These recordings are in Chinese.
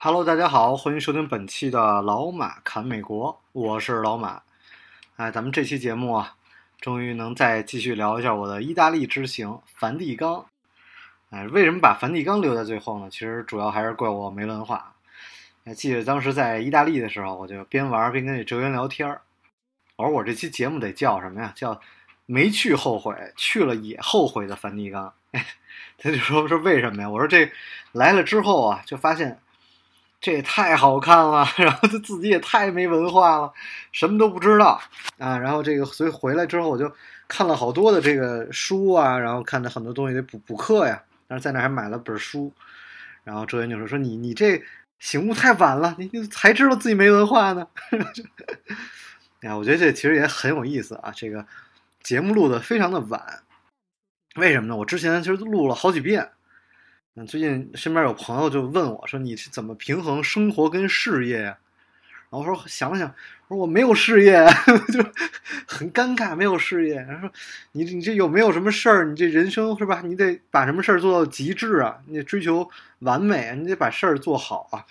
Hello，大家好，欢迎收听本期的老马侃美国，我是老马。哎，咱们这期节目啊，终于能再继续聊一下我的意大利之行——梵蒂冈。哎，为什么把梵蒂冈留在最后呢？其实主要还是怪我没文化。哎，记得当时在意大利的时候，我就边玩边跟这哲源聊天儿。我说我这期节目得叫什么呀？叫“没去后悔，去了也后悔”的梵蒂冈。哎，他就说说为什么呀？我说这来了之后啊，就发现。这也太好看了，然后他自己也太没文化了，什么都不知道啊。然后这个，所以回来之后我就看了好多的这个书啊，然后看的很多东西得补补课呀。但是在那还买了本书，然后周岩就说：“说你你这醒悟太晚了，你你才知道自己没文化呢。”呀，我觉得这其实也很有意思啊。这个节目录的非常的晚，为什么呢？我之前其实录了好几遍。最近身边有朋友就问我说：“你是怎么平衡生活跟事业呀？”然后我说：“想想，我说我没有事业，就很尴尬，没有事业。”然后说：“你你这有没有什么事儿？你这人生是吧？你得把什么事儿做到极致啊？你得追求完美，你得把事儿做好啊。”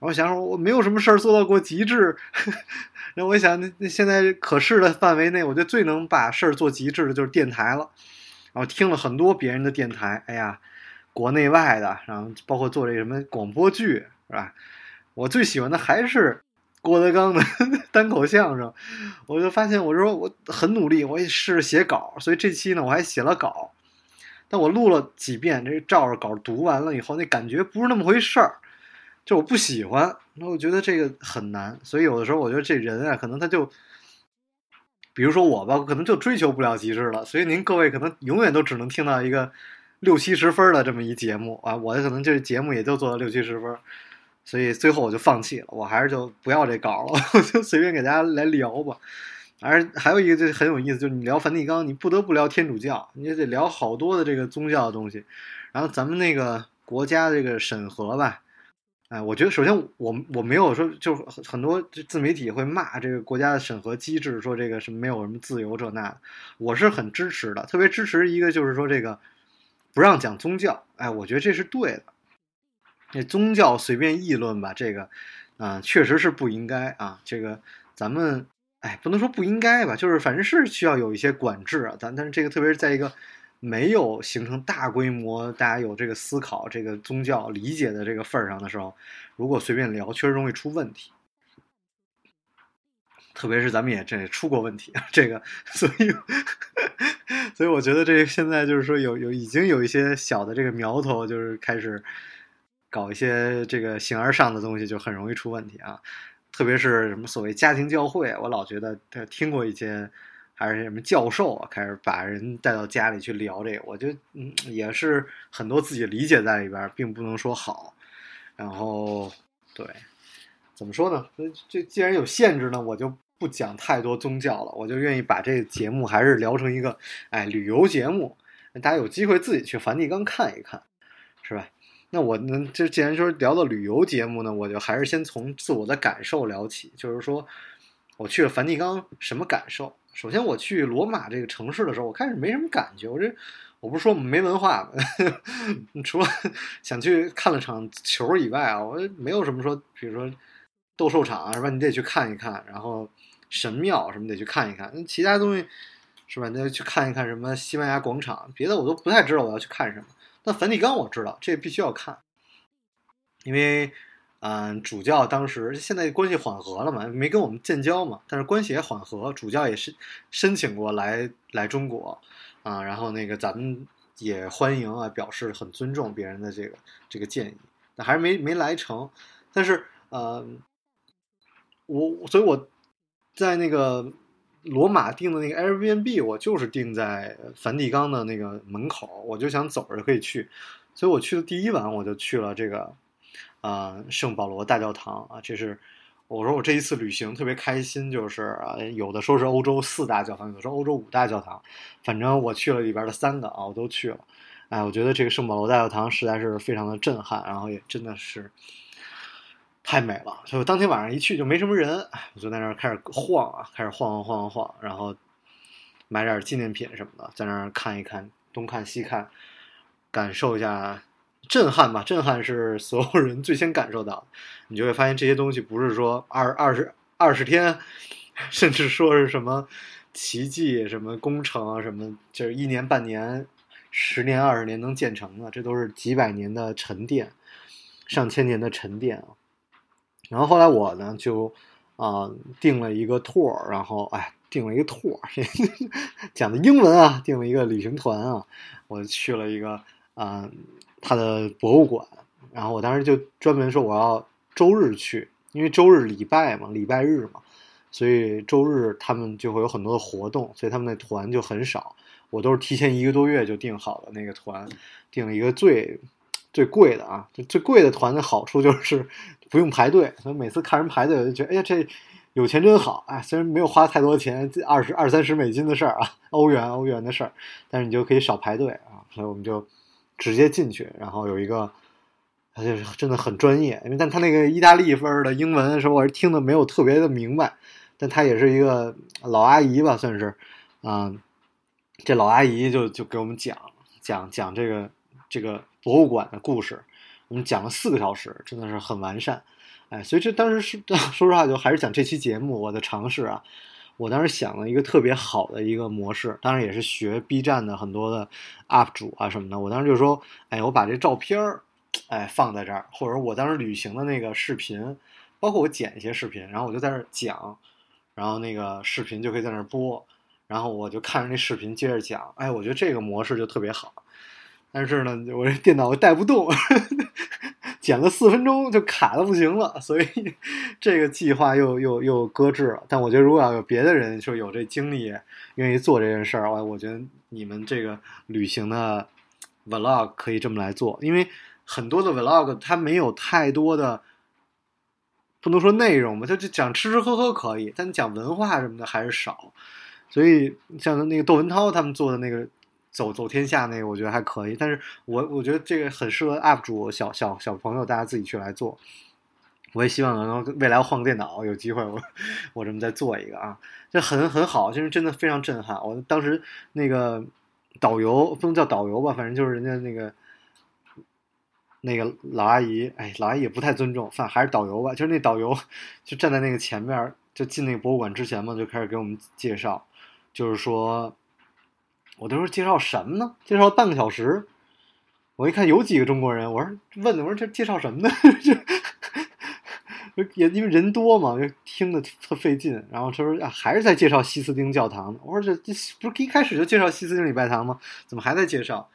然后想说：“我没有什么事儿做到过极致。”然后我想，那那现在可视的范围内，我觉得最能把事儿做极致的就是电台了。然后听了很多别人的电台，哎呀。国内外的，然后包括做这什么广播剧，是吧？我最喜欢的还是郭德纲的 单口相声。我就发现，我说我很努力，我也试着写稿，所以这期呢，我还写了稿。但我录了几遍，这照着稿读完了以后，那感觉不是那么回事儿，就我不喜欢。那我觉得这个很难，所以有的时候我觉得这人啊，可能他就，比如说我吧，可能就追求不了极致了。所以您各位可能永远都只能听到一个。六七十分的这么一节目啊，我可能这节目也就做到六七十分，所以最后我就放弃了，我还是就不要这稿了，我就随便给大家来聊吧。而还有一个就很有意思，就是你聊梵蒂冈，你不得不聊天主教，你也得聊好多的这个宗教的东西。然后咱们那个国家这个审核吧，哎，我觉得首先我我没有说，就很多自媒体会骂这个国家的审核机制，说这个是没有什么自由这那的，我是很支持的，特别支持一个就是说这个。不让讲宗教，哎，我觉得这是对的。那宗教随便议论吧，这个，啊，确实是不应该啊。这个咱们，哎，不能说不应该吧，就是反正是需要有一些管制啊。咱但是这个，特别是在一个没有形成大规模大家有这个思考、这个宗教理解的这个份儿上的时候，如果随便聊，确实容易出问题。特别是咱们也这出过问题，这个，所以。所以我觉得这现在就是说有有已经有一些小的这个苗头，就是开始搞一些这个形而上的东西，就很容易出问题啊。特别是什么所谓家庭教会，我老觉得听过一些还是什么教授啊，开始把人带到家里去聊这个，我觉得嗯也是很多自己理解在里边，并不能说好。然后对，怎么说呢？这既然有限制呢，我就。不讲太多宗教了，我就愿意把这个节目还是聊成一个哎旅游节目，大家有机会自己去梵蒂冈看一看，是吧？那我呢，这既然说聊到旅游节目呢，我就还是先从自我的感受聊起，就是说我去了梵蒂冈什么感受？首先我去罗马这个城市的时候，我开始没什么感觉，我这我不是说没文化吗？除了想去看了场球以外啊，我没有什么说，比如说斗兽场啊是吧？你得去看一看，然后。神庙什么得去看一看，那其他东西是吧？那去看一看什么西班牙广场，别的我都不太知道我要去看什么。但梵蒂冈我知道，这必须要看，因为嗯，主教当时现在关系缓和了嘛，没跟我们建交嘛，但是关系也缓和，主教也是申请过来来中国啊，然后那个咱们也欢迎啊，表示很尊重别人的这个这个建议，但还是没没来成。但是呃，我所以我。在那个罗马订的那个 Airbnb，我就是订在梵蒂冈的那个门口，我就想走着可以去，所以我去的第一晚我就去了这个啊圣保罗大教堂啊，这是我说我这一次旅行特别开心，就是，有的说是欧洲四大教堂，有的说欧洲五大教堂，反正我去了里边的三个啊，我都去了。哎，我觉得这个圣保罗大教堂实在是非常的震撼，然后也真的是太美了。所以我当天晚上一去就没什么人，我就在那儿开始晃啊，开始晃晃晃晃晃，然后买点纪念品什么的，在那儿看一看，东看西看，感受一下震撼吧。震撼是所有人最先感受到。你就会发现这些东西不是说二二十二十天，甚至说是什么奇迹、什么工程啊，什么就是一年半年。十年二十年能建成的，这都是几百年的沉淀，上千年的沉淀啊。然后后来我呢就啊订了一个 tour，然后哎订了一个 tour，讲的英文啊，订了一个旅行团啊，我去了一个啊他的博物馆。然后我当时就专门说我要周日去，因为周日礼拜嘛，礼拜日嘛，所以周日他们就会有很多的活动，所以他们那团就很少。我都是提前一个多月就订好了那个团，订了一个最最贵的啊，就最贵的团的好处就是不用排队。所以每次看人排队，我就觉得哎呀，这有钱真好哎！虽然没有花太多钱，二十二三十美金的事儿啊，欧元欧元的事儿，但是你就可以少排队啊。所以我们就直接进去，然后有一个，他就是真的很专业，因为但他那个意大利分的英文，说我是听的没有特别的明白，但他也是一个老阿姨吧，算是啊。这老阿姨就就给我们讲讲讲这个这个博物馆的故事，我们讲了四个小时，真的是很完善，哎，所以这当时是 说实话，就还是讲这期节目我的尝试啊，我当时想了一个特别好的一个模式，当然也是学 B 站的很多的 UP 主啊什么的，我当时就说，哎，我把这照片儿，哎放在这儿，或者我当时旅行的那个视频，包括我剪一些视频，然后我就在那儿讲，然后那个视频就可以在那儿播。然后我就看着那视频接着讲，哎，我觉得这个模式就特别好，但是呢，我这电脑带不动，剪了四分钟就卡的不行了，所以这个计划又又又搁置了。但我觉得如果要有别的人说有这精力愿意做这件事儿，我我觉得你们这个旅行的 vlog 可以这么来做，因为很多的 vlog 它没有太多的，不能说内容吧，就就讲吃吃喝喝可以，但讲文化什么的还是少。所以像那个窦文涛他们做的那个走走天下那个，我觉得还可以。但是我我觉得这个很适合 UP 主小小小朋友，大家自己去来做。我也希望能未来换个电脑，有机会我我这么再做一个啊，这很很好，就是真的非常震撼。我当时那个导游不能叫导游吧，反正就是人家那个那个老阿姨，哎，老阿姨也不太尊重，反还是导游吧。就是那导游就站在那个前面，就进那个博物馆之前嘛，就开始给我们介绍。就是说，我都说介绍什么呢？介绍半个小时，我一看有几个中国人，我说问的，我说这介绍什么呢？就也因为人多嘛，就听得特费劲。然后他说啊，还是在介绍西斯丁教堂。我说这这不是一开始就介绍西斯丁礼拜堂吗？怎么还在介绍？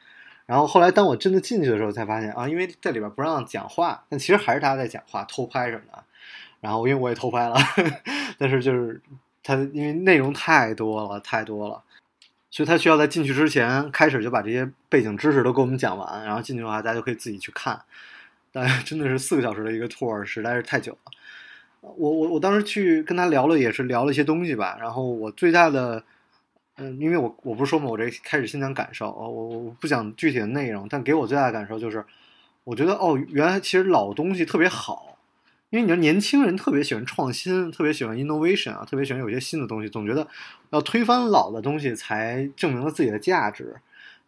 然后后来当我真的进去的时候，才发现啊，因为在里边不让讲话，但其实还是他在讲话，偷拍什么的。然后因为我也偷拍了，但是就是。他因为内容太多了，太多了，所以他需要在进去之前开始就把这些背景知识都给我们讲完，然后进去的话，大家就可以自己去看。但真的是四个小时的一个 tour，实在是太久了。我我我当时去跟他聊了，也是聊了一些东西吧。然后我最大的，嗯，因为我我不是说嘛，我这开始先讲感受，我我不讲具体的内容，但给我最大的感受就是，我觉得哦，原来其实老东西特别好。因为你知道，年轻人特别喜欢创新，特别喜欢 innovation 啊，特别喜欢有些新的东西，总觉得要推翻老的东西才证明了自己的价值。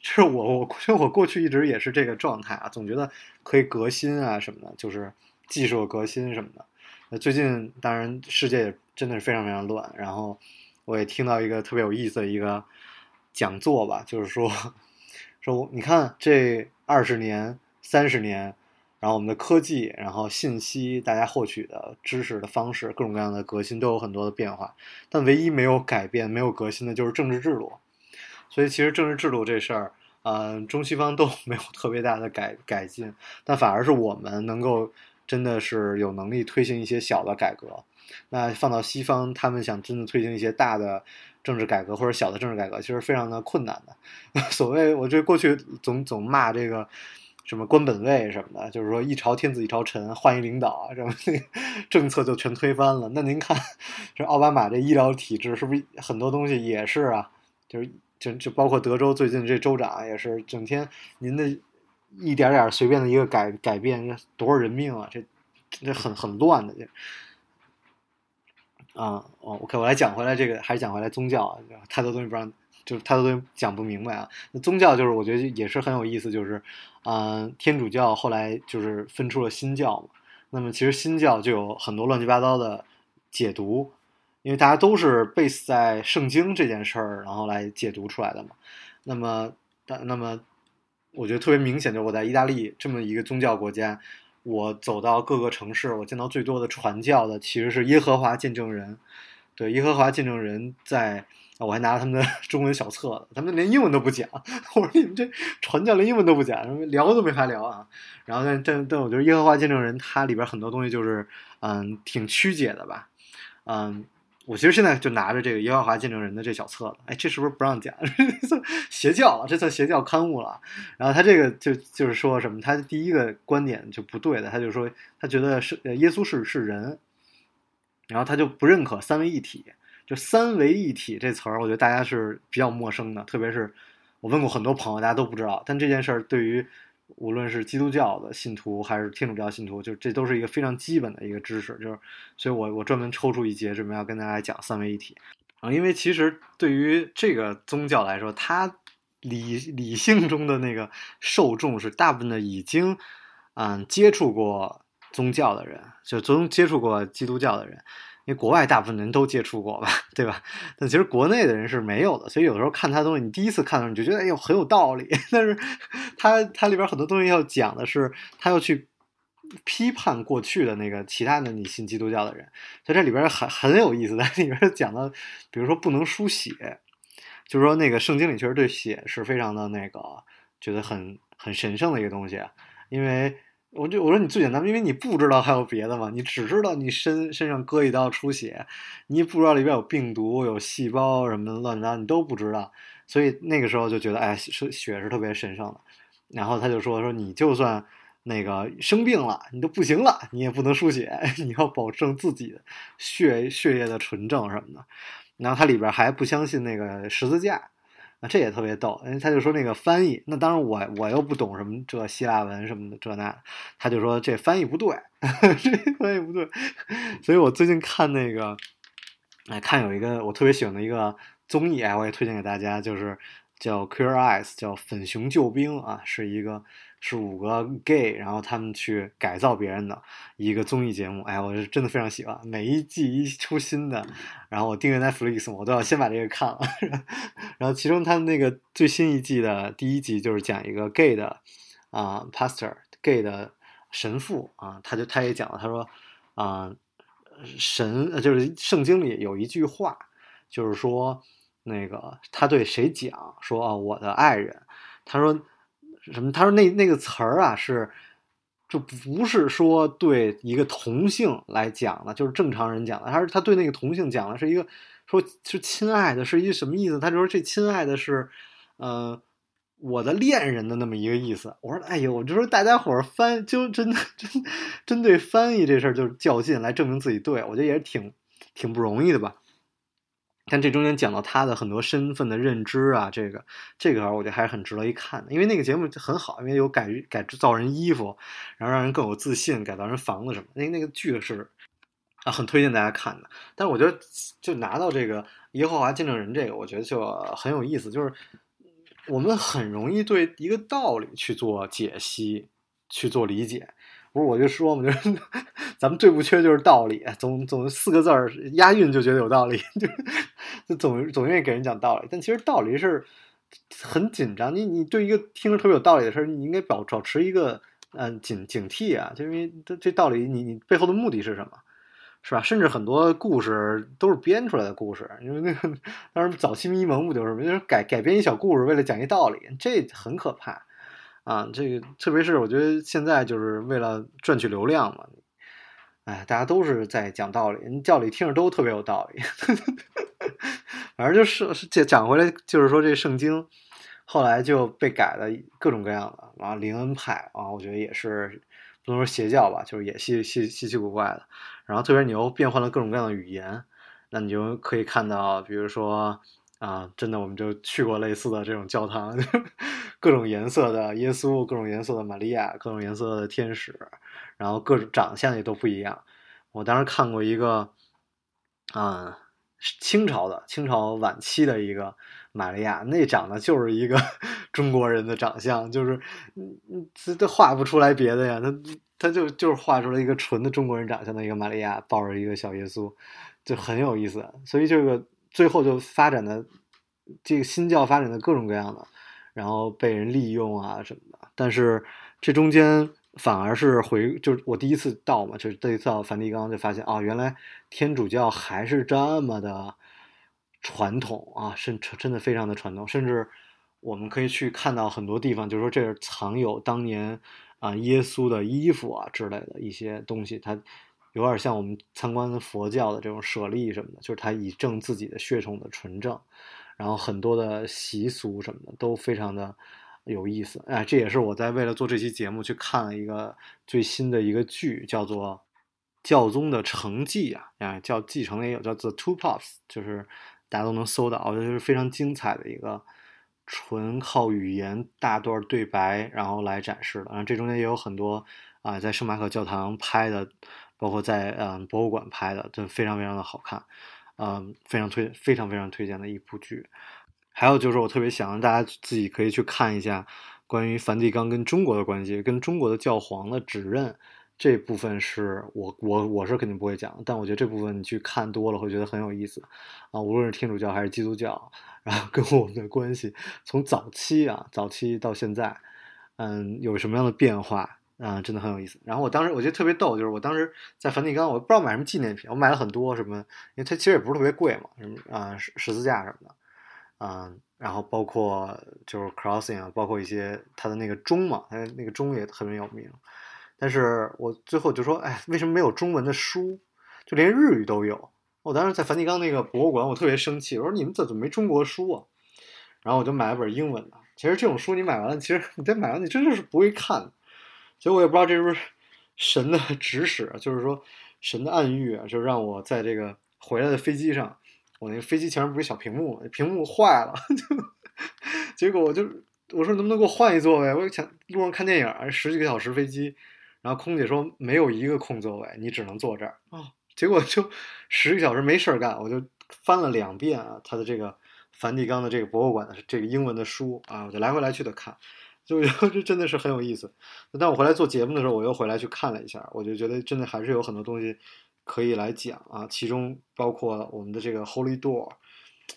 就是我我其实我过去一直也是这个状态啊，总觉得可以革新啊什么的，就是技术革新什么的。那最近当然世界真的是非常非常乱，然后我也听到一个特别有意思的一个讲座吧，就是说 说你看这二十年、三十年。然后我们的科技，然后信息，大家获取的知识的方式，各种各样的革新都有很多的变化，但唯一没有改变、没有革新的就是政治制度。所以其实政治制度这事儿，嗯，中西方都 没有特别大的改改进，但反而是我们能够真的是有能力推行一些小的改革。那放到西方，他们想真的推行一些大的政治改革或者小的政治改革，其实非常的困难的。所谓我这过去总总骂这个。什么官本位什么的，就是说一朝天子一朝臣，换一领导啊，什么 那政策就全推翻了。那您看，这奥巴马这医疗体制是不是很多东西也是啊？就是就就包括德州最近这州长也是整天您的一点点随便的一个改改变，多少人命啊？这这很很乱的这。啊，哦，OK，我来讲回来这个，还是讲回来宗教啊，太多东西不让，就是他都讲不明白啊。那宗教就是我觉得也是很有意思，就是，嗯，天主教后来就是分出了新教嘛。那么其实新教就有很多乱七八糟的解读，因为大家都是 base 在圣经这件事儿，然后来解读出来的嘛。那么，但那么，我觉得特别明显，就是我在意大利这么一个宗教国家。我走到各个城市，我见到最多的传教的其实是耶和华见证人。对，耶和华见证人在，我还拿他们的 中文小册子，他们连英文都不讲。我说你们这传教连英文都不讲，聊都没法聊啊。然后但但但我觉得耶和华见证人它里边很多东西就是嗯挺曲解的吧，嗯。我其实现在就拿着这个耶和华见证人的这小册子，哎，这是不是不让讲？邪教了，这算邪教刊物了。然后他这个就就是说什么？他第一个观点就不对的，他就说他觉得是耶稣是是人，然后他就不认可三位一体。就三位一体这词儿，我觉得大家是比较陌生的，特别是我问过很多朋友，大家都不知道。但这件事儿对于无论是基督教的信徒还是天主教信徒，就这都是一个非常基本的一个知识，就是，所以我我专门抽出一节，准备要跟大家讲三位一体啊，因为其实对于这个宗教来说，它理理性中的那个受众是大部分的已经嗯接触过宗教的人，就从接触过基督教的人。因为国外大部分人都接触过吧，对吧？但其实国内的人是没有的，所以有的时候看他东西，你第一次看的时候你就觉得哎呦很有道理，但是他他里边很多东西要讲的是，他要去批判过去的那个其他的你信基督教的人，所以这里边很很有意思在，里边讲的，比如说不能输血，就是说那个圣经里确实对血是非常的那个觉得很很神圣的一个东西，因为。我就我说你最简单，因为你不知道还有别的嘛，你只知道你身身上割一刀出血，你不知道里边有病毒、有细胞什么的乱糟，你都不知道，所以那个时候就觉得，哎，是血是特别神圣的。然后他就说说，你就算那个生病了，你都不行了，你也不能输血，你要保证自己血血液的纯正什么的。然后他里边还不相信那个十字架。啊，这也特别逗，因为他就说那个翻译，那当然我我又不懂什么这希腊文什么的这那，他就说这翻译不对，这翻译不对，所以我最近看那个，哎，看有一个我特别喜欢的一个综艺，哎，我也推荐给大家，就是叫《Queer Eyes》，叫粉熊救兵啊，是一个。是五个 gay，然后他们去改造别人的一个综艺节目。哎，我是真的非常喜欢，每一季一出新的，然后我订阅 Netflix，我都要先把这个看了。然后其中他们那个最新一季的第一集就是讲一个 gay 的啊 pastor，gay 的神父啊，他就他也讲了，他说啊神就是圣经里有一句话，就是说那个他对谁讲说啊我的爱人，他说。什么？他说那那个词儿啊，是就不是说对一个同性来讲的，就是正常人讲的。他说他对那个同性讲的是一个，说是亲爱的，是一什么意思？他就说这亲爱的是，呃，我的恋人的那么一个意思。我说，哎呦，我就说大家伙儿翻就真的真针对翻译这事儿就较劲来证明自己对，我觉得也挺挺不容易的吧。但这中间讲到他的很多身份的认知啊，这个这个我觉得还是很值得一看的，因为那个节目很好，因为有改改造人衣服，然后让人更有自信，改造人房子什么，那那个剧是啊，很推荐大家看的。但是我觉得就拿到这个耶和华见证人这个，我觉得就很有意思，就是我们很容易对一个道理去做解析，去做理解。不是我就说嘛，就是 咱们最不缺就是道理，总总四个字儿押韵就觉得有道理，就就总总愿意给人讲道理。但其实道理是很紧张，你你对一个听着特别有道理的事儿，你应该保保持一个嗯警警惕啊，就因为这这道理你你背后的目的是什么，是吧？甚至很多故事都是编出来的故事，因为那个 当时早期迷蒙不就是就是改改编一小故事，为了讲一道理，这很可怕。啊，这个特别是我觉得现在就是为了赚取流量嘛，哎，大家都是在讲道理，教理听着都特别有道理。反正就是讲讲回来，就是说这圣经后来就被改了各种各样的，然后灵恩派啊，我觉得也是不能说邪教吧，就是也稀稀稀奇古怪的。然后特别牛，变换了各种各样的语言，那你就可以看到，比如说啊，真的我们就去过类似的这种教堂，各种颜色的耶稣，各种颜色的玛利亚，各种颜色的天使，然后各种长相也都不一样。我当时看过一个，啊，清朝的清朝晚期的一个。玛利亚那长得就是一个 中国人的长相，就是嗯嗯，他他画不出来别的呀，他他就就是画出来一个纯的中国人长相的一个玛利亚抱着一个小耶稣，就很有意思。所以这个最后就发展的这个新教发展的各种各样的，然后被人利用啊什么的。但是这中间反而是回，就是我第一次到嘛，就是这一次到梵蒂冈就发现啊，原来天主教还是这么的。传统啊，甚真的非常的传统，甚至我们可以去看到很多地方，就是说这是藏有当年啊耶稣的衣服啊之类的一些东西，它有点像我们参观佛教的这种舍利什么的，就是它以证自己的血统的纯正，然后很多的习俗什么的都非常的有意思。哎，这也是我在为了做这期节目去看了一个最新的一个剧，叫做《教宗的承继》啊，啊叫继承也有叫做 Two Pops，就是。大家都能搜到，我觉得是非常精彩的一个纯靠语言大段对白然后来展示的。然后这中间也有很多啊，在圣马可教堂拍的，包括在嗯博物馆拍的，都非常非常的好看，嗯，非常推非常非常推荐的一部剧。还有就是我特别想让大家自己可以去看一下关于梵蒂冈跟中国的关系，跟中国的教皇的指认。这部分是我我我是肯定不会讲，但我觉得这部分你去看多了会觉得很有意思，啊，无论是天主教还是基督教，然后跟我们的关系从早期啊早期到现在，嗯，有什么样的变化啊，真的很有意思。然后我当时我觉得特别逗，就是我当时在梵蒂冈，我不知道买什么纪念品，我买了很多什么，因为它其实也不是特别贵嘛，什么啊十十字架什么的，嗯，然后包括就是 crossing 啊，包括一些它的那个钟嘛，它那个钟也特别有名。但是我最后就说，哎，为什么没有中文的书？就连日语都有。我当时在梵蒂冈那个博物馆，我特别生气，我说你们怎么没中国书啊？然后我就买了本英文的。其实这种书你买完了，其实你再买完，你真的是不会看。所以我也不知道这是不是神的指使，就是说神的暗喻啊，就让我在这个回来的飞机上，我那个飞机前面不是小屏幕，屏幕坏了，就 结果我就我说能不能给我换一座位？我想路上看电影，十几个小时飞机。然后空姐说没有一个空座位，你只能坐这儿啊。结果就十个小时没事儿干，我就翻了两遍啊，他的这个梵蒂冈的这个博物馆的这个英文的书啊，我就来回来去的看，就这真的是很有意思。但我回来做节目的时候，我又回来去看了一下，我就觉得真的还是有很多东西可以来讲啊，其中包括我们的这个 Holy Door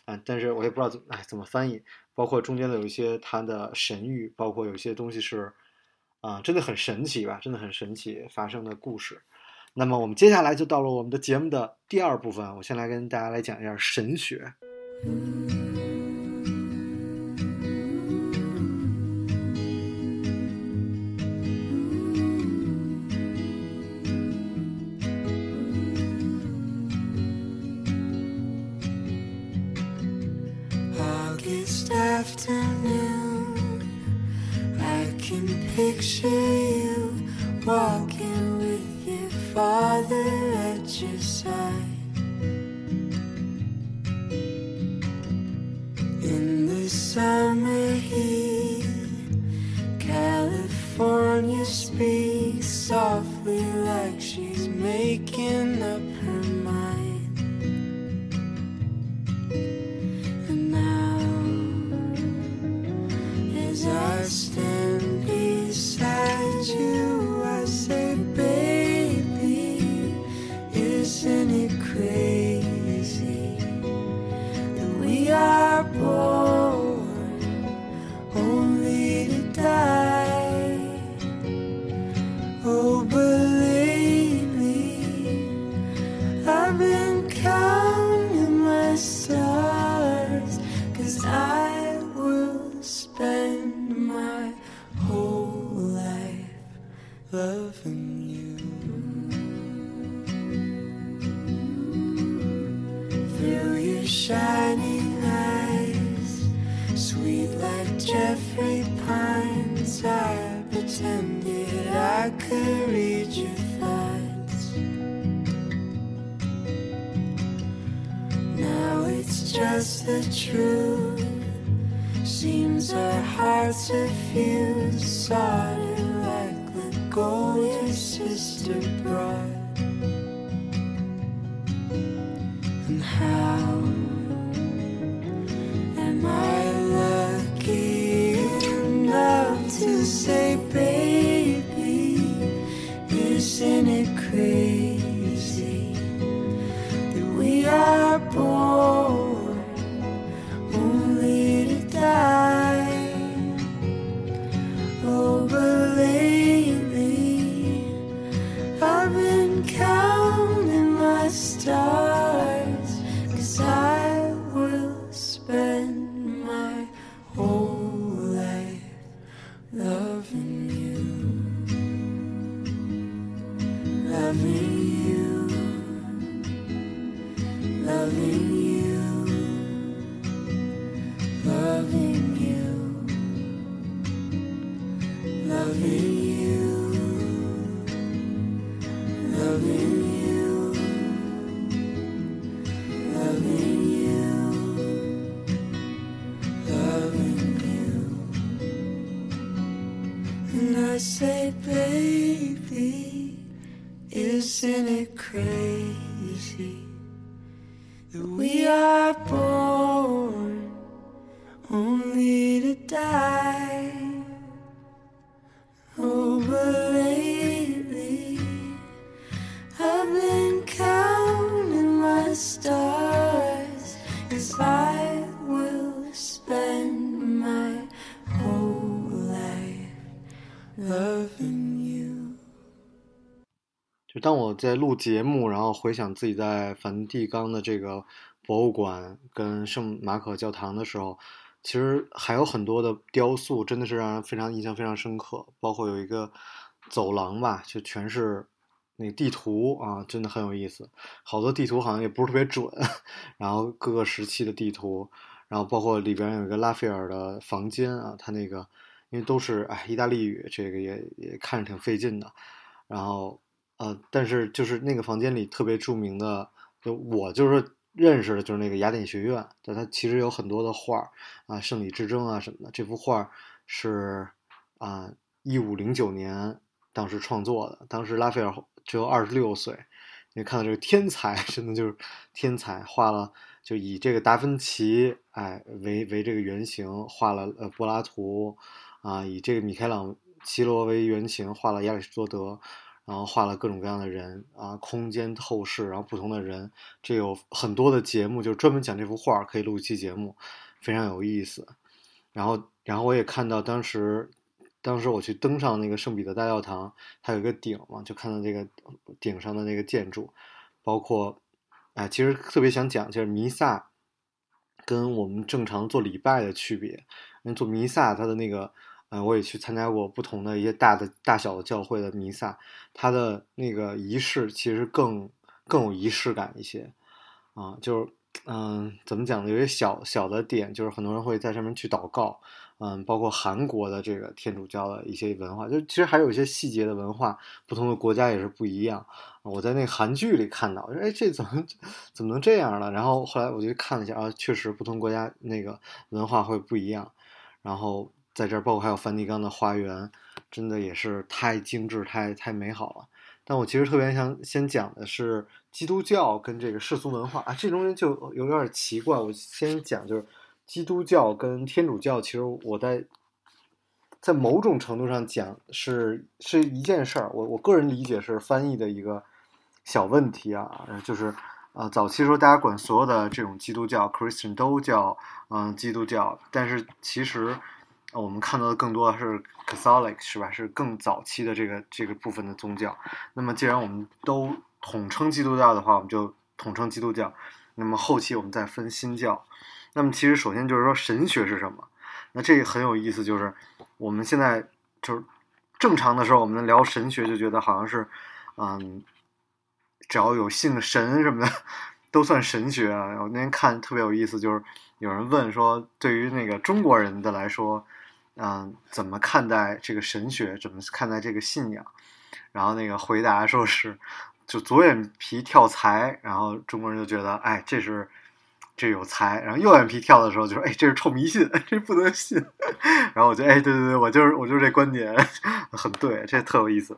啊，但是我也不知道怎哎怎么翻译，包括中间的有一些它的神谕，包括有一些东西是。啊，真的很神奇吧？真的很神奇发生的故事。那么我们接下来就到了我们的节目的第二部分，我先来跟大家来讲一下神学。Summer heat. clear. 当我在录节目，然后回想自己在梵蒂冈的这个博物馆跟圣马可教堂的时候，其实还有很多的雕塑，真的是让人非常印象非常深刻。包括有一个走廊吧，就全是那地图啊，真的很有意思。好多地图好像也不是特别准，然后各个时期的地图，然后包括里边有一个拉斐尔的房间啊，他那个因为都是哎意大利语，这个也也看着挺费劲的。然后呃，但是就是那个房间里特别著名的，就我就是认识的，就是那个雅典学院，但它其实有很多的画儿啊，胜利之争啊什么的。这幅画是啊，一五零九年当时创作的，当时拉斐尔只有二十六岁。你看到这个天才，真的就是天才，画了就以这个达芬奇哎为为这个原型画了呃柏拉图啊，以这个米开朗基罗为原型画了亚里士多德。然后画了各种各样的人啊，空间透视，然后不同的人，这有很多的节目，就专门讲这幅画，可以录一期节目，非常有意思。然后，然后我也看到当时，当时我去登上那个圣彼得大教堂，它有一个顶嘛，就看到这个顶上的那个建筑，包括，哎，其实特别想讲就是弥撒跟我们正常做礼拜的区别。因为做弥撒，它的那个。嗯，我也去参加过不同的一些大的大小的教会的弥撒，它的那个仪式其实更更有仪式感一些，啊，就是嗯，怎么讲呢？有些小小的点，就是很多人会在上面去祷告，嗯，包括韩国的这个天主教的一些文化，就其实还有一些细节的文化，不同的国家也是不一样。我在那韩剧里看到，我说哎，这怎么怎么能这样呢？然后后来我就看了一下啊，确实不同国家那个文化会不一样，然后。在这儿，包括还有梵蒂冈的花园，真的也是太精致、太太美好了。但我其实特别想先讲的是基督教跟这个世俗文化啊，这中间就有点奇怪。我先讲就是基督教跟天主教，其实我在在某种程度上讲是是一件事儿。我我个人理解是翻译的一个小问题啊，就是啊，早期时候大家管所有的这种基督教 Christian 都叫嗯基督教，但是其实。我们看到的更多的是 Catholic 是吧？是更早期的这个这个部分的宗教。那么，既然我们都统称基督教的话，我们就统称基督教。那么后期我们再分新教。那么其实首先就是说神学是什么？那这个很有意思，就是我们现在就是正常的时候，我们聊神学就觉得好像是，嗯，只要有信神什么的 都算神学啊。我那天看特别有意思，就是有人问说，对于那个中国人的来说。嗯，怎么看待这个神学？怎么看待这个信仰？然后那个回答说是，就左眼皮跳财。然后中国人就觉得，哎，这是这有才，然后右眼皮跳的时候就说，哎，这是臭迷信，这不能信。然后我就，哎，对对对，我就是我就是这观点，很对，这特有意思。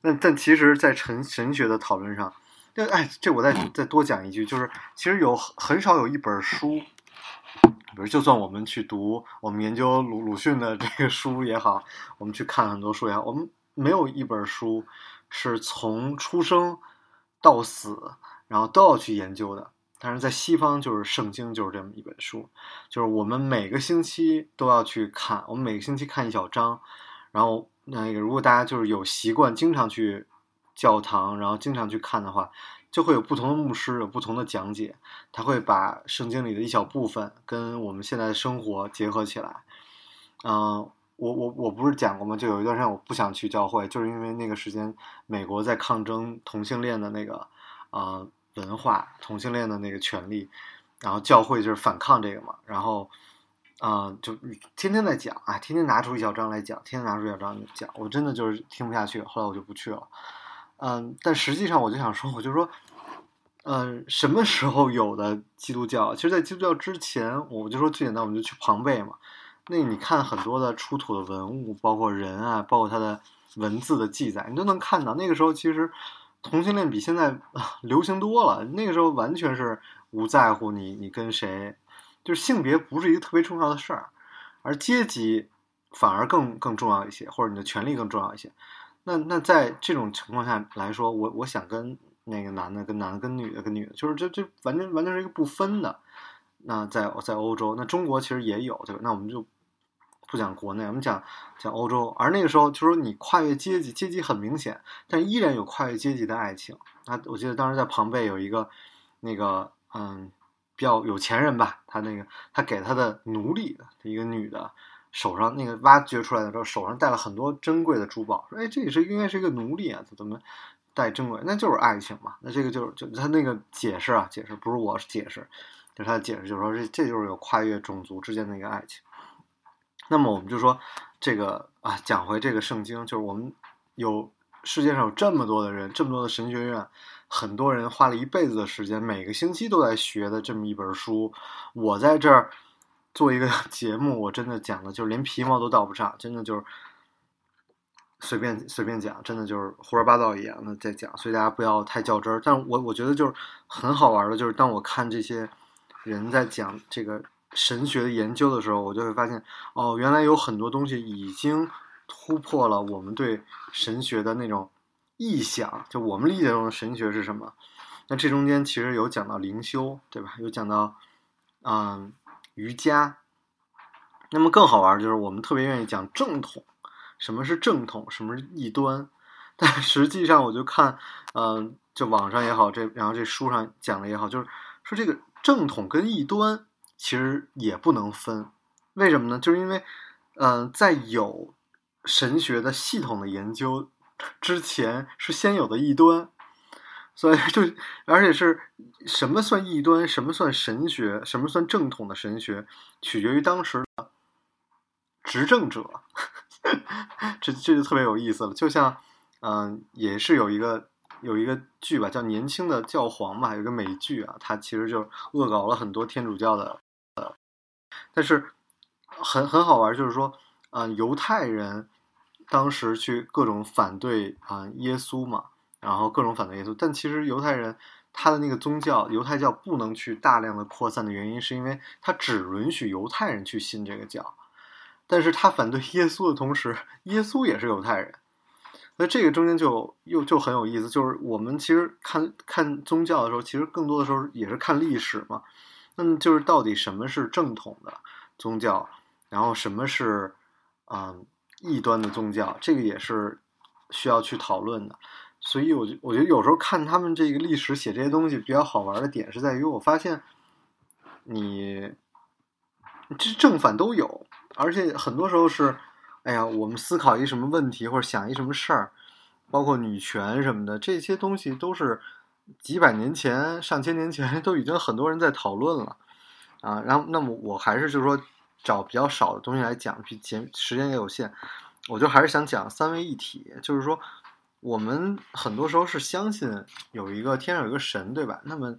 但但其实，在神神学的讨论上，这哎，这我再再多讲一句，就是其实有很少有一本书，比如就算我们去读，我们研究鲁鲁迅的这个书也好，我们去看很多书也好，我们没有一本书是从出生到死，然后都要去研究的。但是在西方，就是圣经就是这么一本书，就是我们每个星期都要去看，我们每个星期看一小章，然后那个如果大家就是有习惯经常去教堂，然后经常去看的话，就会有不同的牧师有不同的讲解，他会把圣经里的一小部分跟我们现在的生活结合起来。嗯、我我我不是讲过吗？就有一段时间我不想去教会，就是因为那个时间美国在抗争同性恋的那个啊、文化，同性恋的那个权利，然后教会就是反抗这个嘛，然后啊、就天天在讲啊，天天拿出一小章来讲，天天拿出一小章讲，我真的就是听不下去，后来我就不去了。嗯，但实际上我就想说，我就说，嗯，什么时候有的基督教？其实，在基督教之前，我就说最简单，我们就去庞贝嘛。那你看很多的出土的文物，包括人啊，包括它的文字的记载，你都能看到。那个时候其实同性恋比现在 流行多了。那个时候完全是无在乎你你跟谁，就是性别不是一个特别重要的事儿，而阶级反而更更重要一些，或者你的权利更重要一些。那那在这种情况下来说，我我想跟那个男的跟男的跟女的跟女的，就是这这完全完全是一个不分的。那在在欧洲，那中国其实也有，对吧？那我们就不讲国内，我们讲讲欧洲。而那个时候，就说你跨越阶级，阶级很明显，但依然有跨越阶级的爱情。啊，我记得当时在庞贝有一个那个嗯比较有钱人吧，他那个他给他的奴隶的一个女的手上那个挖掘出来的时候，手上戴了很多珍贵的珠宝，说哎这也是应该是一个奴隶啊，怎么戴珍贵？那就是爱情嘛。那这个就是就他那个解释啊，解释不是我解释，就是他的解释，就是说这这就是有跨越种族之间的一个爱情。那么我们就说这个啊，讲回这个圣经，就是我们有世界上有这么多的人，这么多的神学院，很多人花了一辈子的时间，每个星期都在学的这么一本书。我在这儿做一个 节目，我真的讲的就是连皮毛都到不上，真的就是随便随便讲，真的就是胡说八道一样的在讲，所以大家不要太较真儿。但我我觉得就是很好玩的，就是当我看这些人在讲这个神学的研究的时候，我就会发现，哦，原来有很多东西已经突破了我们对神学的那种臆想，就我们理解中的神学是什么。那这中间其实有讲到灵修，对吧？有讲到，嗯，瑜伽。那么更好玩就是我们特别愿意讲正统，什么是正统，什么是异端。但实际上我就看，嗯、就网上也好，这然后这书上讲的也好，就是说这个正统跟异端其实也不能分。为什么呢？就是因为，嗯、在有神学的系统的研究之前，是先有的异端。所以 就，而且是什么算异端，什么算神学，什么算正统的神学，取决于当时的执政者。这这就特别有意思了。就像，嗯、也是有一个有一个剧吧，叫《年轻的教皇》嘛，有一个美剧啊，它其实就恶搞了很多天主教的，呃，但是很很好玩，就是说，嗯、犹太人当时去各种反对啊、耶稣嘛。然后各种反对耶稣，但其实犹太人他的那个宗教，犹太教不能去大量的扩散的原因，是因为他只允许犹太人去信这个教，但是他反对耶稣的同时，耶稣也是犹太人，那这个中间就又就很有意思，就是我们其实看看宗教的时候，其实更多的时候也是看历史嘛，那么就是到底什么是正统的宗教，然后什么是嗯异端的宗教，这个也是需要去讨论的。所以我就我觉得有时候看他们这个历史写这些东西比较好玩的点是在于，我发现你这正反都有，而且很多时候是，哎呀，我们思考一什么问题或者想一什么事儿，包括女权什么的这些东西都是几百年前、上千年前 都已经很多人在讨论了啊。然后，那么我还是就是说找比较少的东西来讲，比前时间也有限，我就还是想讲三位一体，就是说。我们很多时候是相信有一个天上有一个神，对吧？那么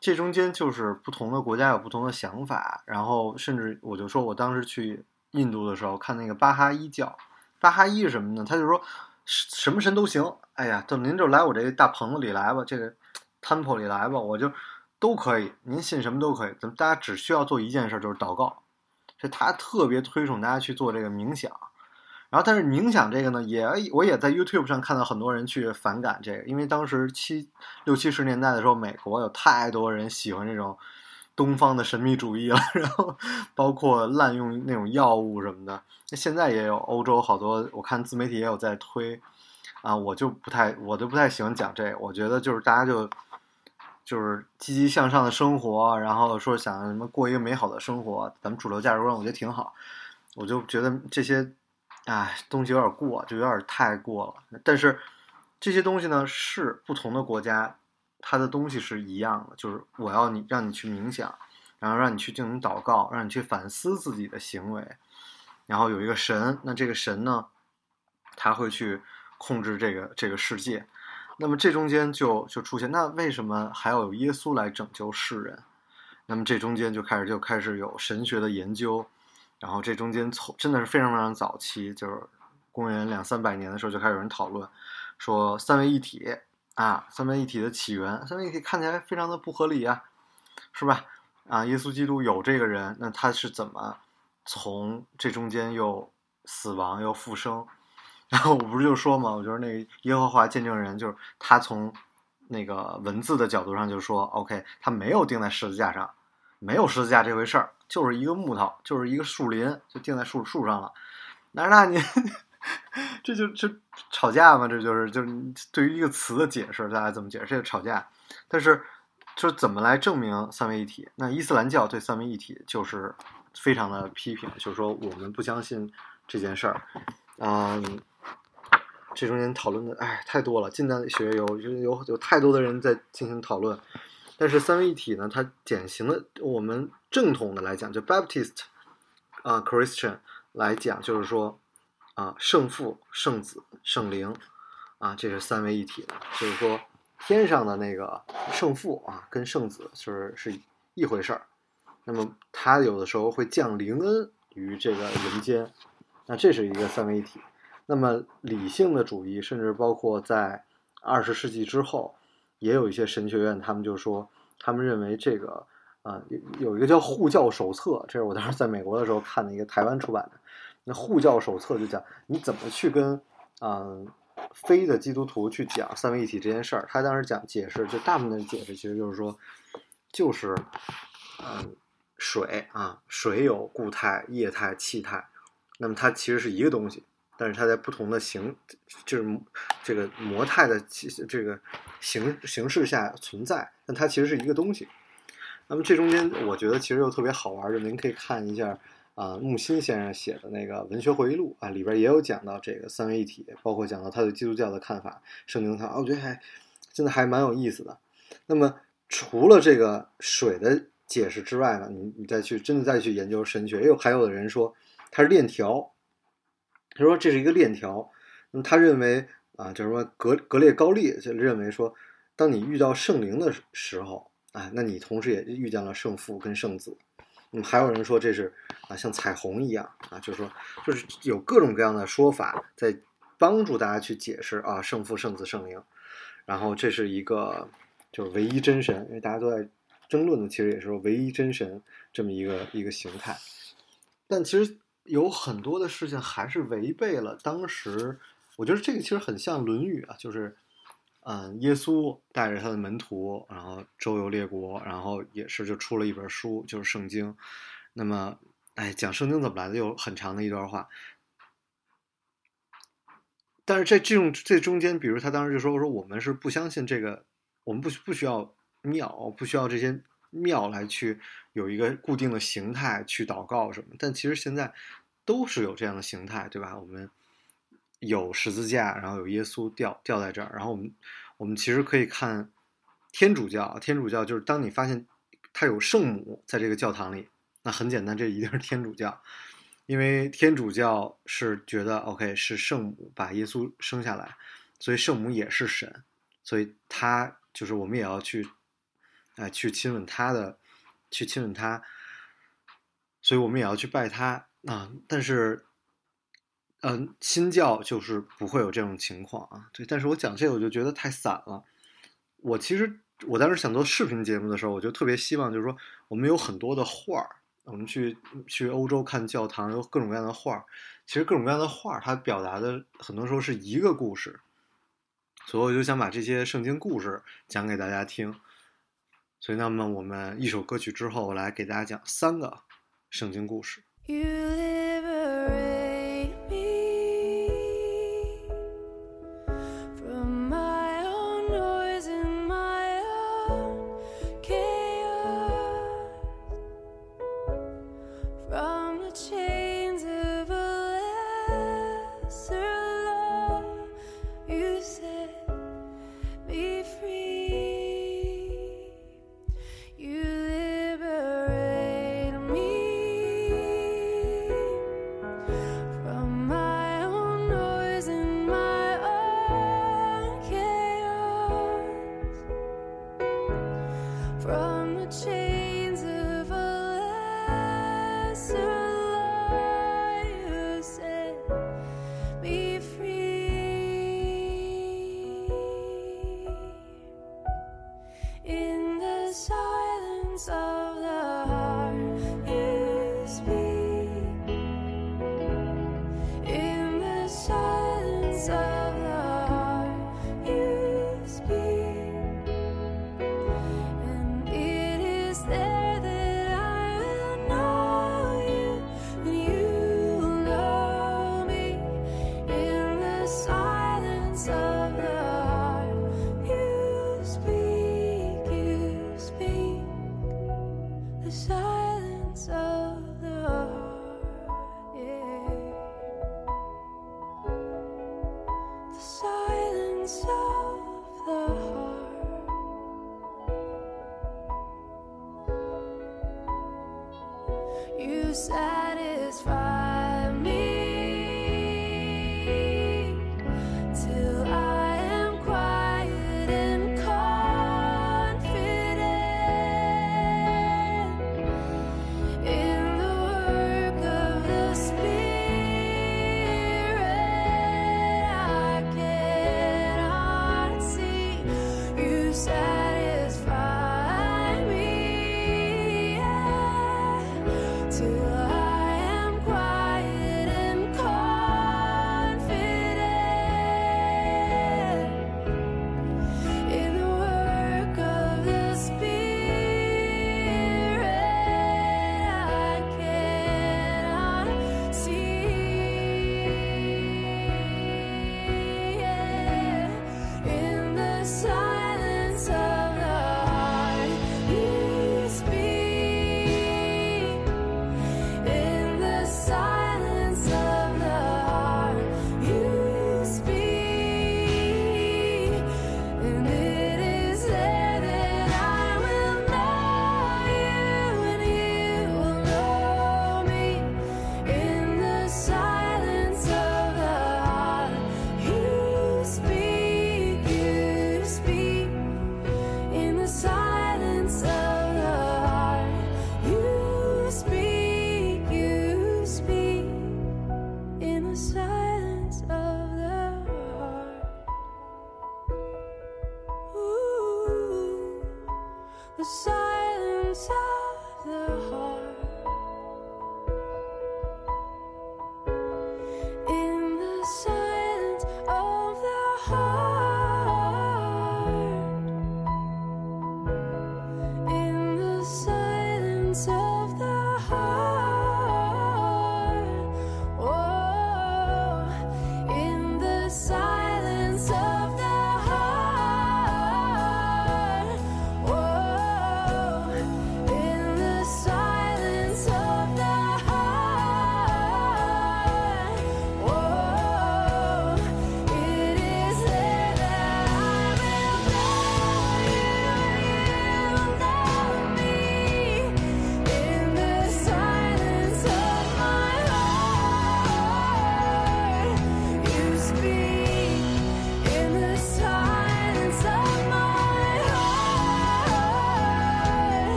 这中间就是不同的国家有不同的想法，然后甚至我就说我当时去印度的时候看那个巴哈伊教，巴哈伊是什么呢？他就说什么神都行，哎呀，就您就来我这大棚子里来吧，这个 temple 里来吧，我就都可以，您信什么都可以，咱们大家只需要做一件事，就是祷告。所以他特别推崇大家去做这个冥想。然后，但是冥想这个呢，也我也在 YouTube 上看到很多人去反感这个，因为当时七六七十年代的时候，美国有太多人喜欢这种东方的神秘主义了，然后包括滥用那种药物什么的。那现在也有欧洲好多，我看自媒体也有在推啊，我就不太，我就不太喜欢讲这个。我觉得就是大家就就是积极向上的生活，然后说想什么过一个美好的生活，咱们主流价值观我觉得挺好。我就觉得这些。哎，东西有点过，就有点太过了。但是这些东西呢，是不同的国家，它的东西是一样的，就是我要你让你去冥想，然后让你去进行祷告，让你去反思自己的行为，然后有一个神，那这个神呢，他会去控制这个这个世界。那么这中间就就出现，那为什么还要有耶稣来拯救世人？那么这中间就开始就开始有神学的研究。然后这中间从真的是非常非常早期，就是公元两三百年的时候就开始有人讨论，说三位一体啊，三位一体的起源，三位一体看起来非常的不合理啊，是吧？啊，耶稣基督有这个人，那他是怎么从这中间又死亡又复生？然后我不是就说嘛，我觉得那个耶和华见证人就是他从那个文字的角度上就说，OK，他没有钉在十字架上，没有十字架这回事儿。就是一个木头，就是一个树林，就钉在树树上了。那那你 这就这吵架嘛？这就是就是对于一个词的解释，大家怎么解释？这个吵架。但是就是怎么来证明三位一体？那伊斯兰教对三位一体就是非常的批评，就是说我们不相信这件事儿。嗯，这中间讨论的哎太多了，近代学有有有太多的人在进行讨论。但是三位一体呢？它典型的我们正统的来讲，就 Baptist 啊 Christian 来讲，就是说啊圣父、圣子、圣灵啊，这是三位一体的。就是说天上的那个圣父啊，跟圣子就是是一回事儿。那么他有的时候会降灵恩于这个人间，那这是一个三位一体。那么理性的主义，甚至包括在二十世纪之后。也有一些神学院，他们就说，他们认为这个，啊，有有一个叫护教手册，这是我当时在美国的时候看的一个台湾出版的。那护教手册就讲你怎么去跟，嗯，非的基督徒去讲三位一体这件事儿。他当时讲解释，就大部分解释其实就是说，就是，嗯，水啊，水有固态、液态、气态，那么它其实是一个东西。但是它在不同的形，就是这个模态的这个形形式下存在，但它其实是一个东西。那么这中间，我觉得其实又特别好玩的，您可以看一下啊，木心先生写的那个文学回忆录啊，里边也有讲到这个三位一体，包括讲到他对基督教的看法、圣经看法，我觉得还真的还蛮有意思的。那么除了这个水的解释之外呢，你你再去真的再去研究神学，又还有的人说它是链条。他说这是一个链条，那么他认为啊，就是说格格列高利就认为说，当你遇到圣灵的时候啊，那你同时也遇见了圣父跟圣子。那么还有人说这是啊，像彩虹一样啊，就是说就是有各种各样的说法在帮助大家去解释啊，圣父、圣子、圣灵。然后这是一个就是唯一真神，因为大家都在争论的，其实也是唯一真神这么一个一个形态。但其实。有很多的事情还是违背了当时，我觉得这个其实很像《论语》啊，就是，嗯，耶稣带着他的门徒，然后周游列国，然后也是就出了一本书，就是《圣经》。那么，哎，讲圣经怎么来的，有很长的一段话。但是在这种这中间，比如他当时就说：“我说我们是不相信这个，我们不不需要庙，不需要这些。”庙来去有一个固定的形态去祷告什么，但其实现在都是有这样的形态，对吧？我们有十字架，然后有耶稣吊吊在这儿，然后我们我们其实可以看天主教，天主教就是当你发现它有圣母在这个教堂里，那很简单，这一定是天主教，因为天主教是觉得 OK 是圣母把耶稣生下来，所以圣母也是神，所以他就是我们也要去。哎，去亲吻他的，去亲吻他，所以我们也要去拜他啊。但是，嗯、新教就是不会有这种情况啊。对，但是我讲这个我就觉得太散了。我其实我当时想做视频节目的时候，我就特别希望就是说，我们有很多的画儿，我们去去欧洲看教堂，有各种各样的画儿。其实各种各样的画儿，它表达的很多时候是一个故事，所以我就想把这些圣经故事讲给大家听。所以，那么我们一首歌曲之后，我来给大家讲三个圣经故事。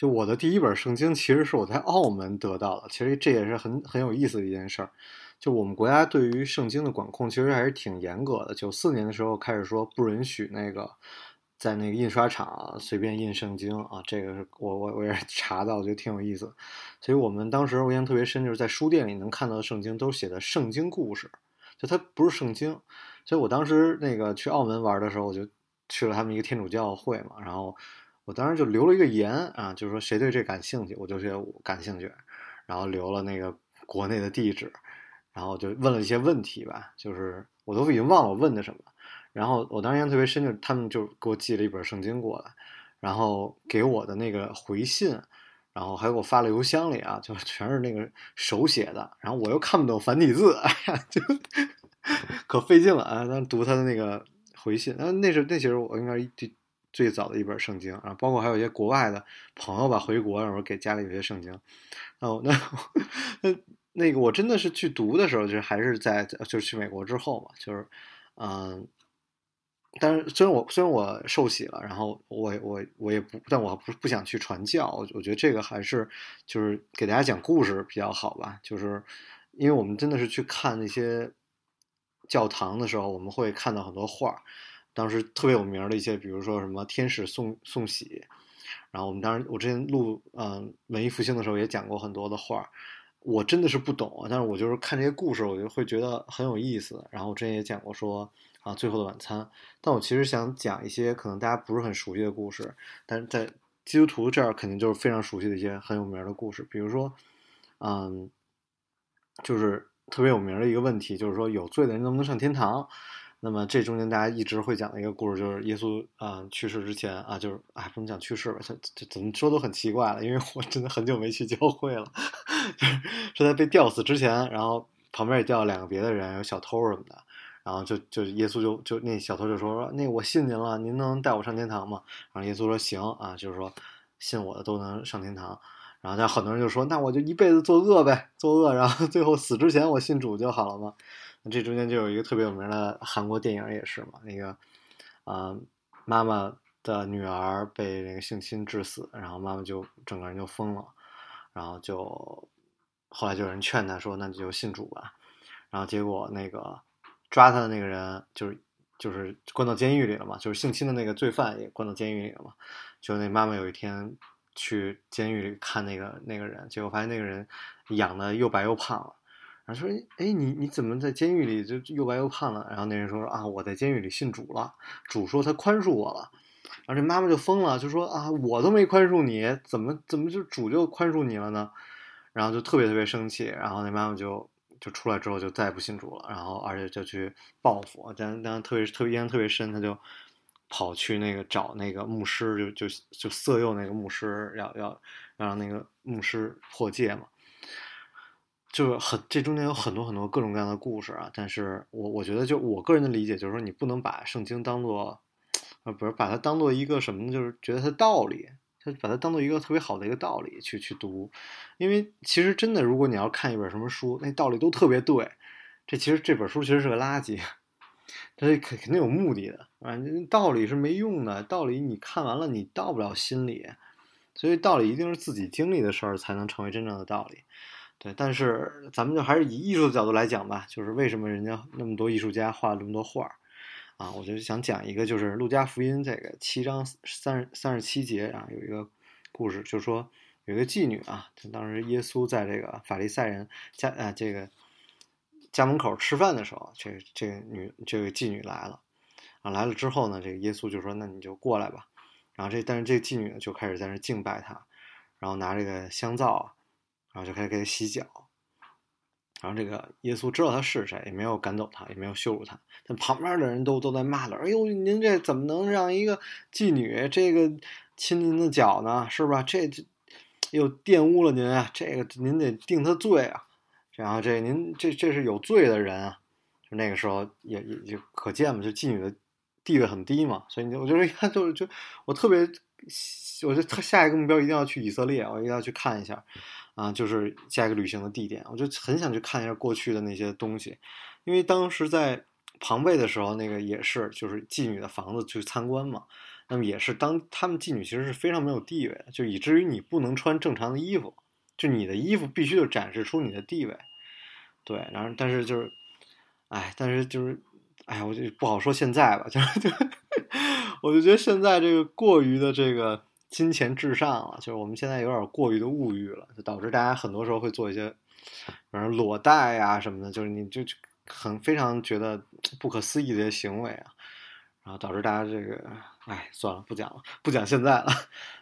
就我的第一本圣经，其实是我在澳门得到的。其实这也是很很有意思的一件事儿。就我们国家对于圣经的管控，其实还是挺严格的。九四年的时候开始说不允许那个在那个印刷厂随便印圣经啊，这个是我我我也查到，我觉得挺有意思。所以我们当时印象特别深，就是在书店里能看到的圣经都写的圣经故事，就它不是圣经。所以我当时那个去澳门玩的时候，我就去了他们一个天主教会嘛，然后我当时就留了一个言啊，就是说谁对这感兴趣，我就觉得我感兴趣，然后留了那个国内的地址。然后就问了一些问题吧，就是我都已经忘了我问的什么。然后我当时印象特别深，就是他们就给我寄了一本圣经过来，然后给我的那个回信，然后还给我发了邮箱里啊，就全是那个手写的。然后我又看不懂繁体字，哎呀，就可费劲了啊！当读他的那个回信，那那是那其实我应该最早的一本圣经啊，包括还有一些国外的朋友吧，回国然后给家里有些圣经。哦，那那。那个我真的是去读的时候，就是还是在就是去美国之后嘛，就是，嗯，但是虽然我虽然我受洗了，然后我我我也不，但我不不想去传教，我觉得这个还是就是给大家讲故事比较好吧，就是因为我们真的是去看那些教堂的时候，我们会看到很多画，当时特别有名的一些，比如说什么天使送送喜，然后我们当时我之前录嗯文艺复兴的时候也讲过很多的画。我真的是不懂啊，但是我就是看这些故事，我就会觉得很有意思。然后我之前也讲过说啊，《最后的晚餐》，但我其实想讲一些可能大家不是很熟悉的故事，但是在基督徒这儿肯定就是非常熟悉的一些很有名的故事。比如说，嗯，就是特别有名的一个问题，就是说有罪的人能不能上天堂？那么这中间大家一直会讲的一个故事，就是耶稣啊去世之前啊，就是哎不能讲去世吧，这这怎么说都很奇怪了，因为我真的很久没去教会了，就是是在被吊死之前，然后旁边也吊了两个别的人，有小偷什么的，然后就就耶稣就就那小偷就说说那我信您了，您能带我上天堂吗？然后耶稣说行啊，就是说信我的都能上天堂，然后但很多人就说那我就一辈子作恶呗，作恶，然后最后死之前我信主就好了嘛？这中间就有一个特别有名的韩国电影也是嘛，那个，啊，妈妈的女儿被那个性侵致死，然后妈妈就整个人就疯了，然后就后来就有人劝他说，那你就信主吧，然后结果那个抓他的那个人就是就是关到监狱里了嘛，就是性侵的那个罪犯也关到监狱里了嘛，就那妈妈有一天去监狱里看那个那个人，结果发现那个人养的又白又胖了。说哎，你你怎么在监狱里就又白又胖了？然后那人说啊，我在监狱里信主了，主说他宽恕我了。然后这妈妈就疯了，就说啊，我都没宽恕你，怎么怎么就主就宽恕你了呢？然后就特别特别生气。然后那妈妈就就出来之后就再也不信主了，然后而且就去报复。但但特别特别印象特别深，他就跑去那个找那个牧师，就就就色诱那个牧师，要要要让那个牧师破戒嘛。就是很，这中间有很多很多各种各样的故事啊。但是我我觉得，就我个人的理解，就是说你不能把圣经当做，呃，不是把它当做一个什么？就是觉得它道理，它把它当做一个特别好的一个道理去去读。因为其实真的，如果你要看一本什么书，那道理都特别对，这其实这本书其实是个垃圾，它肯肯定有目的的啊。道理是没用的，道理你看完了你到不了心里，所以道理一定是自己经历的事儿才能成为真正的道理。对，但是咱们就还是以艺术的角度来讲吧，就是为什么人家那么多艺术家画了这么多画儿啊？我就想讲一个，就是《路加福音》这个七章三十三十七节啊，有一个故事，就是说有一个妓女啊，当时耶稣在这个法利赛人家啊这个家门口吃饭的时候，这这个女这个妓女来了啊，来了之后呢，这个耶稣就说：“那你就过来吧。”然后这但是这个妓女呢就开始在那敬拜他，然后拿这个香皂啊。然后就开始给他洗脚，然后这个耶稣知道他是谁，也没有赶走他，也没有羞辱他。但旁边的人都都在骂他：“哎呦，您这怎么能让一个妓女这个亲您的脚呢？是吧？这这又玷污了您啊！这个您得定他罪啊！然后这您这这是有罪的人啊！就那个时候也也就可见嘛，就妓女的地位很低嘛。所以我觉得一看就是就我特别，我就他下一个目标一定要去以色列，我一定要去看一下。啊，就是下一个旅行的地点，我就很想去看一下过去的那些东西，因为当时在庞贝的时候，那个也是就是妓女的房子去参观嘛。那么也是当他们妓女其实是非常没有地位的，就以至于你不能穿正常的衣服，就你的衣服必须就展示出你的地位。对，然后但是就是，哎，但是就是，哎，我就不好说现在吧，就是就，我就觉得现在这个过于的这个金钱至上了，就是我们现在有点过于的物欲了，就导致大家很多时候会做一些，反正裸贷啊什么的，就是你就很非常觉得不可思议的一些行为啊，然后导致大家这个，哎，算了，不讲了，不讲现在了，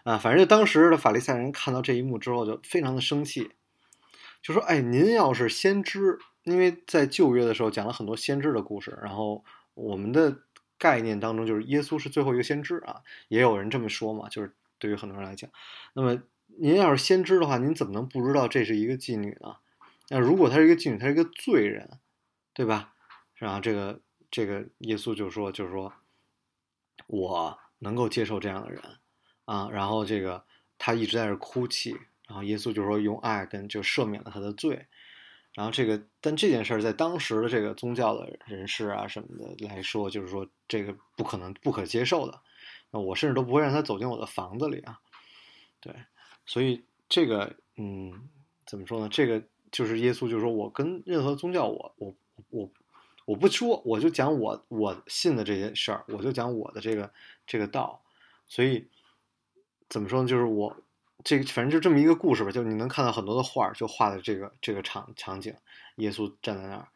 啊，反正就当时的法利赛人看到这一幕之后，就非常的生气。就说：“哎，您要是先知，因为在旧约的时候讲了很多先知的故事，然后我们的概念当中就是耶稣是最后一个先知啊，也有人这么说嘛，就是对于很多人来讲，那么您要是先知的话，您怎么能不知道这是一个妓女呢？那如果她是一个妓女，她是一个罪人，对吧？然后这个这个耶稣就说，就是说我能够接受这样的人啊，然后这个他一直在这哭泣。”然后耶稣就说用爱跟就赦免了他的罪，然后这个但这件事在当时的这个宗教的人士啊什么的来说，就是说这个不可能不可接受的，那我甚至都不会让他走进我的房子里啊，对，所以这个嗯怎么说呢？这个就是耶稣就是说我跟任何宗教我我我我不说，我就讲我我信的这些事儿，我就讲我的这个这个道，所以怎么说呢？就是我。这个反正就这么一个故事吧，就你能看到很多的画，就画的这个这个场场景，耶稣站在那儿，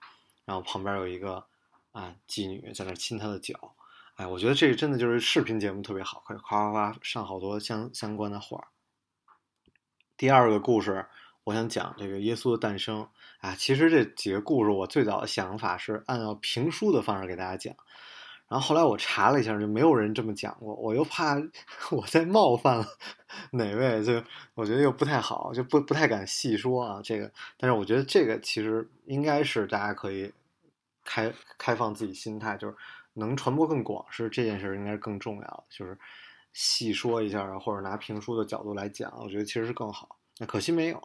然后旁边有一个啊妓女在那亲他的脚，哎，我觉得这个真的就是视频节目特别好，可以夸夸夸上好多相相关的画。第二个故事，我想讲这个耶稣的诞生啊，其实这几个故事我最早的想法是按照评书的方式给大家讲。然后后来我查了一下，就没有人这么讲过。我又怕 我在冒犯了 哪位，就我觉得又不太好，就不不太敢细说啊。这个，但是我觉得这个其实应该是大家可以开开放自己心态，就是能传播更广，是这件事应该更重要的。就是细说一下啊，或者拿评书的角度来讲，我觉得其实是更好。那可惜没有。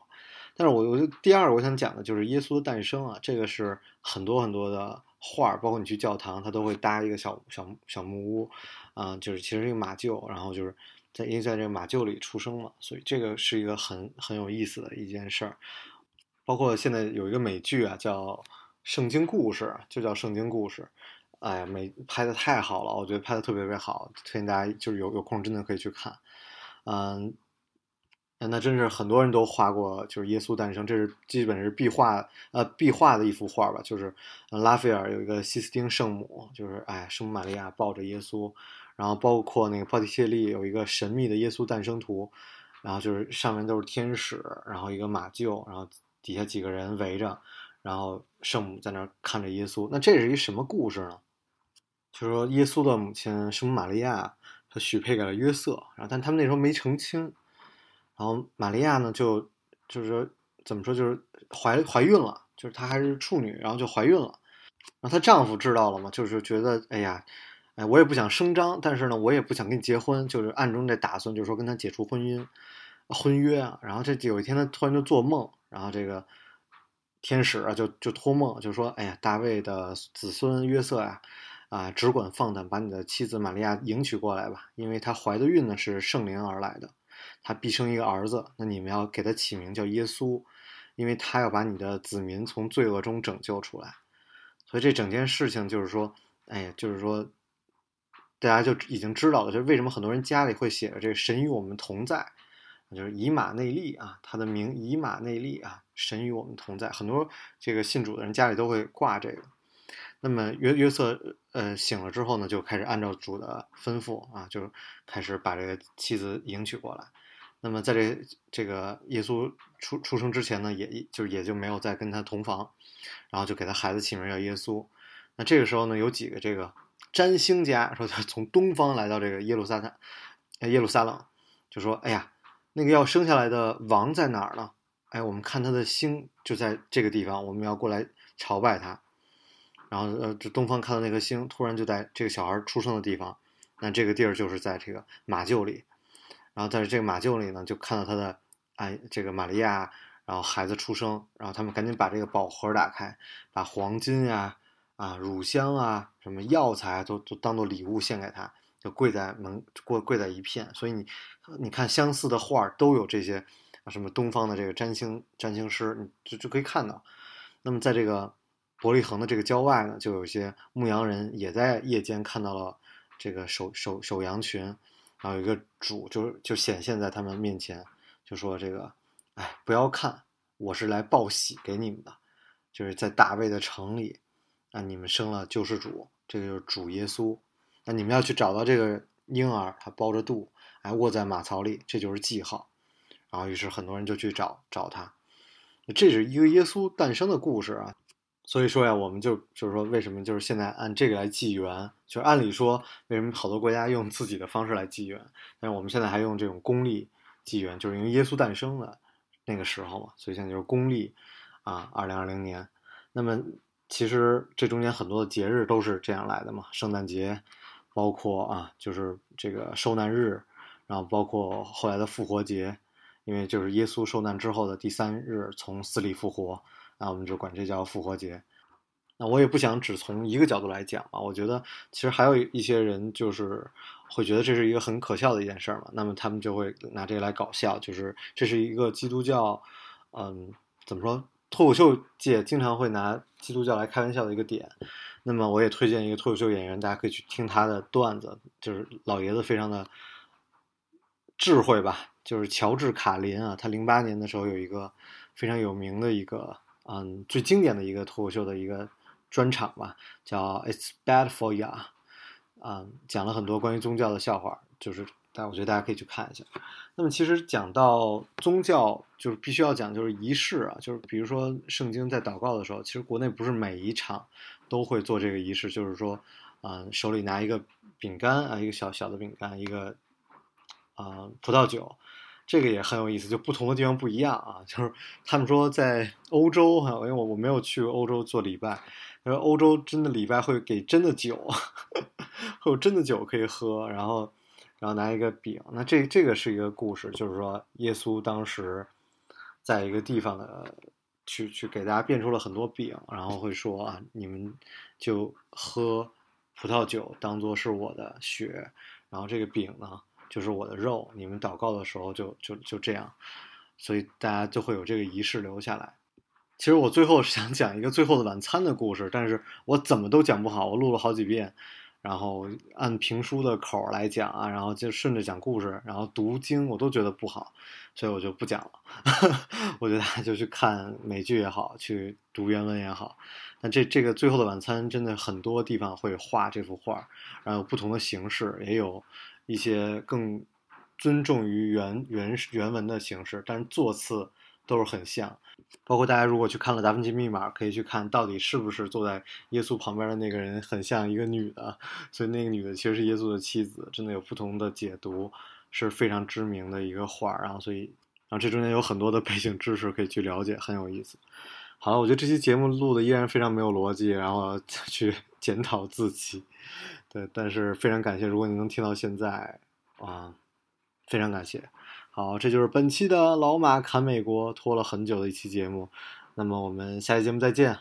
但是我我就第二个我想讲的就是耶稣的诞生啊，这个是很多很多的。画，包括你去教堂，他都会搭一个小小小木屋，啊，就是其实是一个马厩，然后就是在因为在这个马厩里出生嘛，所以这个是一个很很有意思的一件事儿。包括现在有一个美剧啊，叫《圣经故事》，就叫《圣经故事》，哎呀，美拍的太好了，我觉得拍的特别特别好，推荐大家就是有有空真的可以去看，嗯。那真是很多人都画过，就是耶稣诞生，这是基本是壁画，呃，壁画的一幅画吧。就是拉斐尔有一个西斯丁圣母，就是哎，圣母玛利亚抱着耶稣，然后包括那个鲍提切利有一个神秘的耶稣诞生图，然后就是上面都是天使，然后一个马厩，然后底下几个人围着，然后圣母在那儿看着耶稣。那这是一什么故事呢？就是说耶稣的母亲圣母玛利亚，她许配给了约瑟，然后但他们那时候没成亲。然后玛利亚呢，就就是说怎么说，就是怀怀孕了，就是她还是处女，然后就怀孕了。然后她丈夫知道了嘛，就是觉得哎呀，哎我也不想声张，但是呢，我也不想跟你结婚，就是暗中在打算，就是说跟他解除婚姻婚约啊。然后这有一天，他突然就做梦，然后这个天使啊就就托梦，就说哎呀，大卫的子孙约瑟呀，啊只管放胆把你的妻子玛利亚迎娶过来吧，因为她怀的孕呢是圣灵而来的。他必生一个儿子，那你们要给他起名叫耶稣，因为他要把你的子民从罪恶中拯救出来。所以这整件事情就是说，哎呀，就是说，大家就已经知道了，就是为什么很多人家里会写着这个“神与我们同在”，就是以马内利啊，他的名以马内利啊，“神与我们同在”，很多这个信主的人家里都会挂这个。那么约约瑟呃醒了之后呢，就开始按照主的吩咐啊，就开始把这个妻子迎娶过来。那么在这这个耶稣出出生之前呢，也就也就没有再跟他同房，然后就给他孩子起名叫耶稣。那这个时候呢，有几个这个占星家说他从东方来到这个耶路撒冷，耶路撒冷，就说哎呀，那个要生下来的王在哪儿呢？哎，我们看他的星就在这个地方，我们要过来朝拜他。然后呃，这东方看到那颗星，突然就在这个小孩出生的地方，那这个地儿就是在这个马厩里。然后在这个马厩里呢，就看到他的哎，这个玛利亚，然后孩子出生，然后他们赶紧把这个宝盒打开，把黄金呀、啊乳香啊、什么药材都都当做礼物献给他，就跪在门跪跪在一片。所以你你看相似的画都有这些什么东方的这个占星占星师，就就可以看到。那么在这个伯利恒的这个郊外呢，就有些牧羊人也在夜间看到了这个守守守羊群，然后有一个主就是就显现在他们面前，就说这个，哎，不要看，我是来报喜给你们的，就是在大卫的城里，啊，你们生了救世主，这个就是主耶稣，那你们要去找到这个婴儿，他包着肚，哎，卧在马槽里，这就是记号，然后于是很多人就去找找他，这是一个耶稣诞生的故事啊。所以说呀，我们就就是说，为什么就是现在按这个来纪元？就按理说，为什么好多国家用自己的方式来纪元？但是我们现在还用这种公历纪元，就是因为耶稣诞生的那个时候嘛，所以现在就是公历啊，二零二零年。那么其实这中间很多的节日都是这样来的嘛，圣诞节，包括啊，就是这个受难日，然后包括后来的复活节，因为就是耶稣受难之后的第三日从死里复活。那我们就管这叫复活节。那我也不想只从一个角度来讲啊，我觉得其实还有一些人就是会觉得这是一个很可笑的一件事嘛。那么他们就会拿这个来搞笑，就是这是一个基督教，嗯，怎么说？脱口秀界经常会拿基督教来开玩笑的一个点。那么我也推荐一个脱口秀演员，大家可以去听他的段子，就是老爷子非常的智慧吧，就是乔治卡林啊，他零八年的时候有一个非常有名的一个。嗯，最经典的一个脱口秀的一个专场吧，叫 "It's Bad for Ya"，嗯，讲了很多关于宗教的笑话，就是但我觉得大家可以去看一下。那么其实讲到宗教，就是必须要讲就是仪式啊，就是比如说圣经在祷告的时候，其实国内不是每一场都会做这个仪式，就是说，嗯，手里拿一个饼干啊，一个小小的饼干，一个啊葡萄酒。这个也很有意思，就不同的地方不一样啊。就是他们说在欧洲哈，因为我我没有去欧洲做礼拜，因为欧洲真的礼拜会给真的酒，会有真的酒可以喝，然后然后拿一个饼。那这这个是一个故事，就是说耶稣当时在一个地方的去去给大家变出了很多饼，然后会说啊，你们就喝葡萄酒当做是我的血，然后这个饼呢。就是我的肉，你们祷告的时候就就就这样，所以大家就会有这个仪式留下来。其实我最后想讲一个最后的晚餐的故事，但是我怎么都讲不好，我录了好几遍，然后按评书的口来讲啊，然后就顺着讲故事，然后读经我都觉得不好，所以我就不讲了。我觉得大家就去看美剧也好，去读原文也好。那这这个最后的晚餐真的很多地方会画这幅画，然后有不同的形式，也有。一些更尊重于原原原文的形式，但是座次都是很像。包括大家如果去看了《达芬奇密码》，可以去看到底是不是坐在耶稣旁边的那个人很像一个女的，所以那个女的其实是耶稣的妻子。真的有不同的解读，是非常知名的一个画。然后，所以，然后这中间有很多的背景知识可以去了解，很有意思。好了，我觉得这期节目录的依然非常没有逻辑，然后 去检讨自己。对，但是非常感谢，如果你能听到现在，啊，非常感谢。好，这就是本期的老马侃美国，拖了很久的一期节目。那么我们下期节目再见。